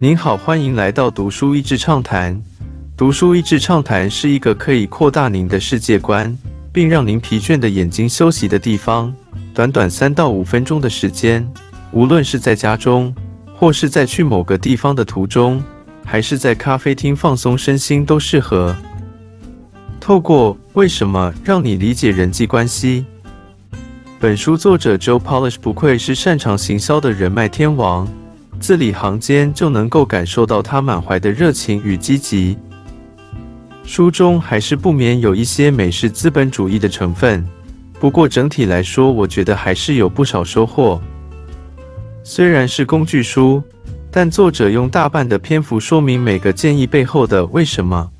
您好，欢迎来到读书益智畅谈。读书益智畅谈是一个可以扩大您的世界观，并让您疲倦的眼睛休息的地方。短短三到五分钟的时间，无论是在家中，或是在去某个地方的途中，还是在咖啡厅放松身心，都适合。透过为什么让你理解人际关系。本书作者 Joe Polish 不愧是擅长行销的人脉天王。字里行间就能够感受到他满怀的热情与积极。书中还是不免有一些美式资本主义的成分，不过整体来说，我觉得还是有不少收获。虽然是工具书，但作者用大半的篇幅说明每个建议背后的为什么。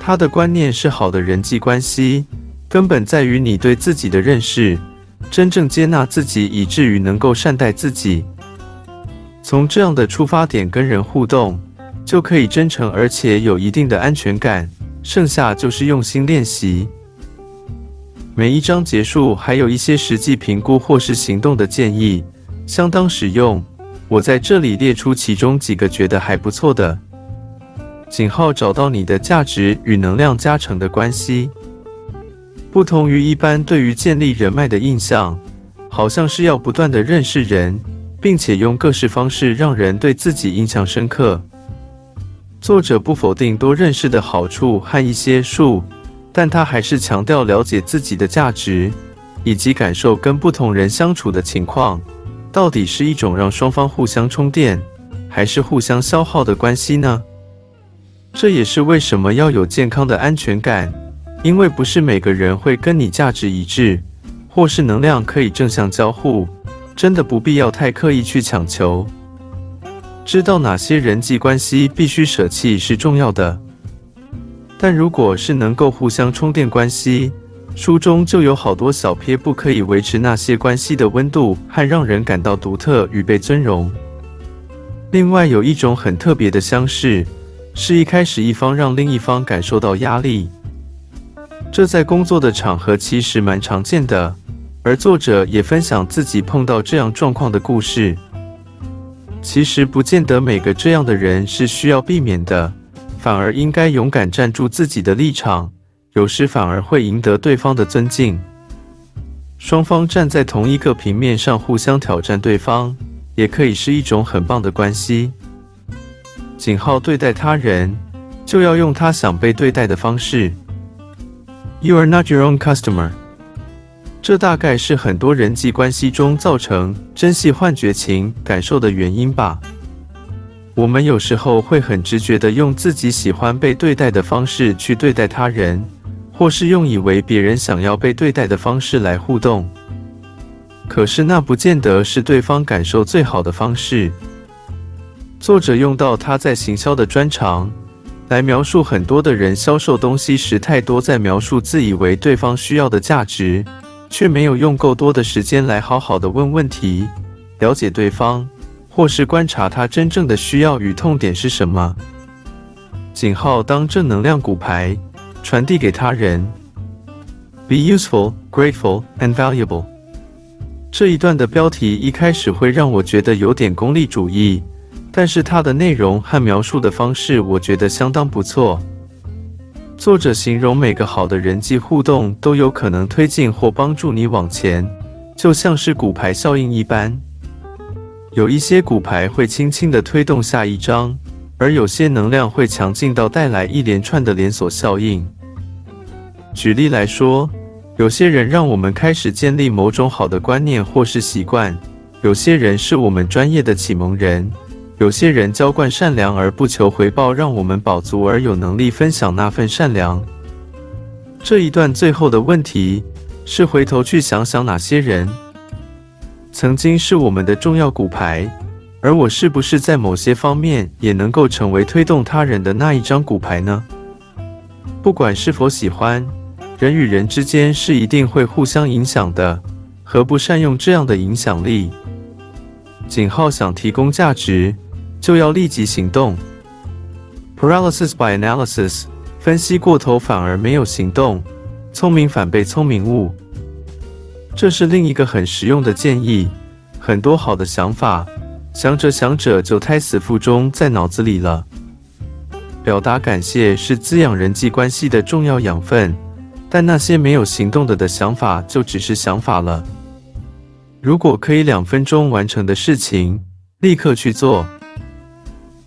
他的观念是好的人际关系根本在于你对自己的认识，真正接纳自己，以至于能够善待自己。从这样的出发点跟人互动，就可以真诚而且有一定的安全感。剩下就是用心练习。每一章结束还有一些实际评估或是行动的建议，相当实用。我在这里列出其中几个觉得还不错的。井号找到你的价值与能量加成的关系，不同于一般对于建立人脉的印象，好像是要不断的认识人。并且用各式方式让人对自己印象深刻。作者不否定多认识的好处和一些术，但他还是强调了解自己的价值，以及感受跟不同人相处的情况，到底是一种让双方互相充电，还是互相消耗的关系呢？这也是为什么要有健康的安全感，因为不是每个人会跟你价值一致，或是能量可以正向交互。真的不必要太刻意去强求，知道哪些人际关系必须舍弃是重要的。但如果是能够互相充电关系，书中就有好多小撇步可以维持那些关系的温度和让人感到独特与被尊荣。另外有一种很特别的相似，是一开始一方让另一方感受到压力，这在工作的场合其实蛮常见的。而作者也分享自己碰到这样状况的故事。其实不见得每个这样的人是需要避免的，反而应该勇敢站住自己的立场，有时反而会赢得对方的尊敬。双方站在同一个平面上，互相挑战对方，也可以是一种很棒的关系。井号对待他人，就要用他想被对待的方式。You are not your own customer. 这大概是很多人际关系中造成真系幻觉情感受的原因吧。我们有时候会很直觉地用自己喜欢被对待的方式去对待他人，或是用以为别人想要被对待的方式来互动。可是那不见得是对方感受最好的方式。作者用到他在行销的专长来描述很多的人销售东西时，太多在描述自以为对方需要的价值。却没有用够多的时间来好好的问问题，了解对方，或是观察他真正的需要与痛点是什么。井号当正能量骨牌，传递给他人。Be useful, grateful, and valuable。这一段的标题一开始会让我觉得有点功利主义，但是它的内容和描述的方式，我觉得相当不错。作者形容每个好的人际互动都有可能推进或帮助你往前，就像是骨牌效应一般。有一些骨牌会轻轻地推动下一张，而有些能量会强劲到带来一连串的连锁效应。举例来说，有些人让我们开始建立某种好的观念或是习惯，有些人是我们专业的启蒙人。有些人浇灌善良而不求回报，让我们饱足而有能力分享那份善良。这一段最后的问题是：回头去想想哪些人曾经是我们的重要骨牌，而我是不是在某些方面也能够成为推动他人的那一张骨牌呢？不管是否喜欢，人与人之间是一定会互相影响的，何不善用这样的影响力？井号想提供价值。就要立即行动。Paralysis by analysis，分析过头反而没有行动。聪明反被聪明误，这是另一个很实用的建议。很多好的想法，想着想着就胎死腹中在脑子里了。表达感谢是滋养人际关系的重要养分，但那些没有行动的的想法就只是想法了。如果可以两分钟完成的事情，立刻去做。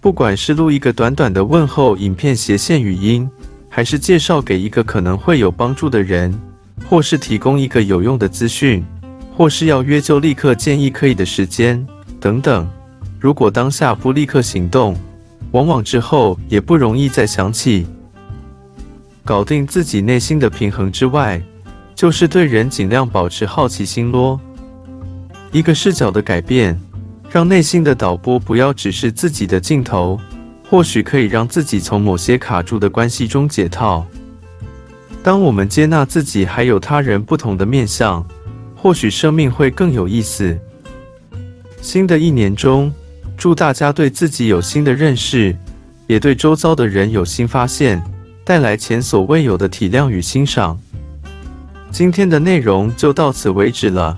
不管是录一个短短的问候影片斜线语音，还是介绍给一个可能会有帮助的人，或是提供一个有用的资讯，或是要约就立刻建议可以的时间等等，如果当下不立刻行动，往往之后也不容易再想起。搞定自己内心的平衡之外，就是对人尽量保持好奇心咯。一个视角的改变，让内心的导播不要只是自己的镜头，或许可以让自己从某些卡住的关系中解套。当我们接纳自己还有他人不同的面相，或许生命会更有意思。新的一年中。祝大家对自己有新的认识，也对周遭的人有新发现，带来前所未有的体谅与欣赏。今天的内容就到此为止了，